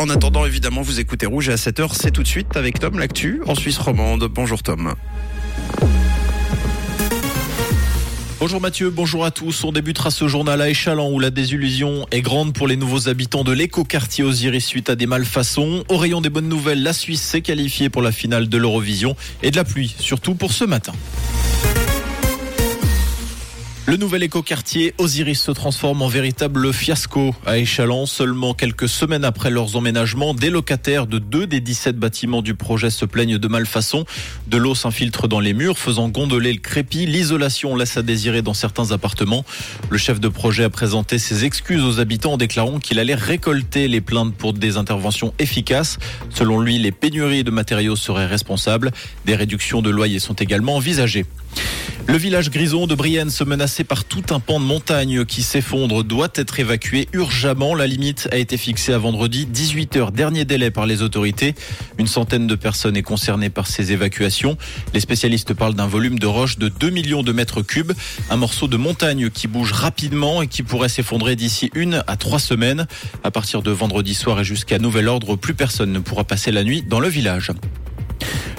En attendant, évidemment, vous écoutez Rouge et à 7h, c'est tout de suite avec Tom L'actu en Suisse romande. Bonjour Tom. Bonjour Mathieu, bonjour à tous. On débutera ce journal à Échalant où la désillusion est grande pour les nouveaux habitants de l'éco-quartier Osiris suite à des malfaçons. Au rayon des bonnes nouvelles, la Suisse s'est qualifiée pour la finale de l'Eurovision et de la pluie, surtout pour ce matin. Le nouvel écoquartier Osiris se transforme en véritable fiasco à Échalon. Seulement quelques semaines après leurs emménagements, des locataires de deux des 17 bâtiments du projet se plaignent de malfaçon. De l'eau s'infiltre dans les murs, faisant gondoler le crépi. L'isolation laisse à désirer dans certains appartements. Le chef de projet a présenté ses excuses aux habitants en déclarant qu'il allait récolter les plaintes pour des interventions efficaces. Selon lui, les pénuries de matériaux seraient responsables. Des réductions de loyers sont également envisagées. Le village grison de Brienne, se menacé par tout un pan de montagne qui s'effondre, doit être évacué urgemment. La limite a été fixée à vendredi 18h, dernier délai par les autorités. Une centaine de personnes est concernée par ces évacuations. Les spécialistes parlent d'un volume de roche de 2 millions de mètres cubes, un morceau de montagne qui bouge rapidement et qui pourrait s'effondrer d'ici une à trois semaines. À partir de vendredi soir et jusqu'à nouvel ordre, plus personne ne pourra passer la nuit dans le village.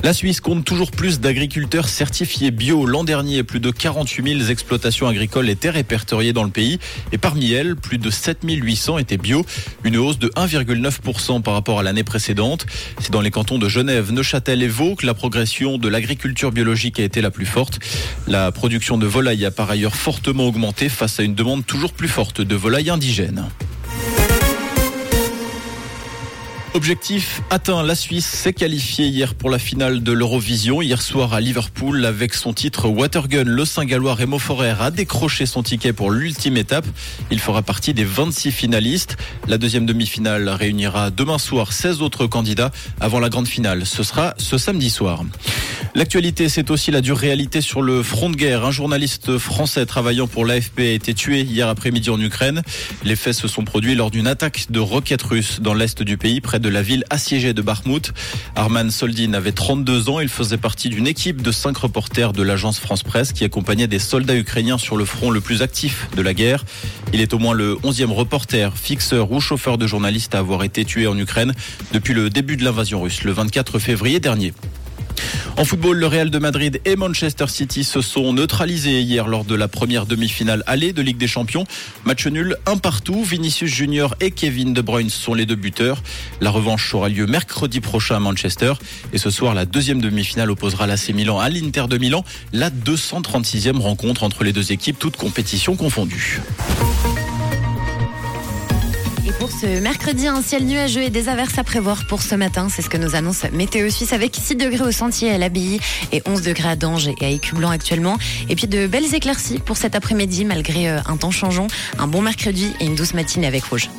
La Suisse compte toujours plus d'agriculteurs certifiés bio. L'an dernier, plus de 48 000 exploitations agricoles étaient répertoriées dans le pays et parmi elles, plus de 7 800 étaient bio, une hausse de 1,9% par rapport à l'année précédente. C'est dans les cantons de Genève, Neuchâtel et Vaud que la progression de l'agriculture biologique a été la plus forte. La production de volailles a par ailleurs fortement augmenté face à une demande toujours plus forte de volailles indigènes. Objectif atteint, la Suisse s'est qualifiée hier pour la finale de l'Eurovision. Hier soir à Liverpool, avec son titre Watergun, le Saint-Gallois Remo Forer a décroché son ticket pour l'ultime étape. Il fera partie des 26 finalistes. La deuxième demi-finale réunira demain soir 16 autres candidats avant la grande finale. Ce sera ce samedi soir. L'actualité, c'est aussi la dure réalité sur le front de guerre. Un journaliste français travaillant pour l'AFP a été tué hier après-midi en Ukraine. Les faits se sont produits lors d'une attaque de roquettes russes dans l'est du pays, près de la ville assiégée de Bakhmut. Arman Soldin avait 32 ans. Il faisait partie d'une équipe de cinq reporters de l'agence France Presse qui accompagnait des soldats ukrainiens sur le front le plus actif de la guerre. Il est au moins le 11e reporter, fixeur ou chauffeur de journaliste à avoir été tué en Ukraine depuis le début de l'invasion russe, le 24 février dernier. En football, le Real de Madrid et Manchester City se sont neutralisés hier lors de la première demi-finale allée de Ligue des Champions. Match nul, un partout. Vinicius Junior et Kevin De Bruyne sont les deux buteurs. La revanche aura lieu mercredi prochain à Manchester. Et ce soir, la deuxième demi-finale opposera l'AC Milan à l'Inter de Milan. La 236e rencontre entre les deux équipes, toutes compétitions confondues pour ce mercredi, un ciel nuageux et des averses à prévoir pour ce matin. C'est ce que nous annonce Météo Suisse avec 6 degrés au sentier à l'Abbaye et 11 degrés à Dange et à Écublanc actuellement. Et puis de belles éclaircies pour cet après-midi malgré euh, un temps changeant. Un bon mercredi et une douce matinée avec Rouge.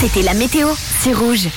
C'était la météo, c'est Rouge.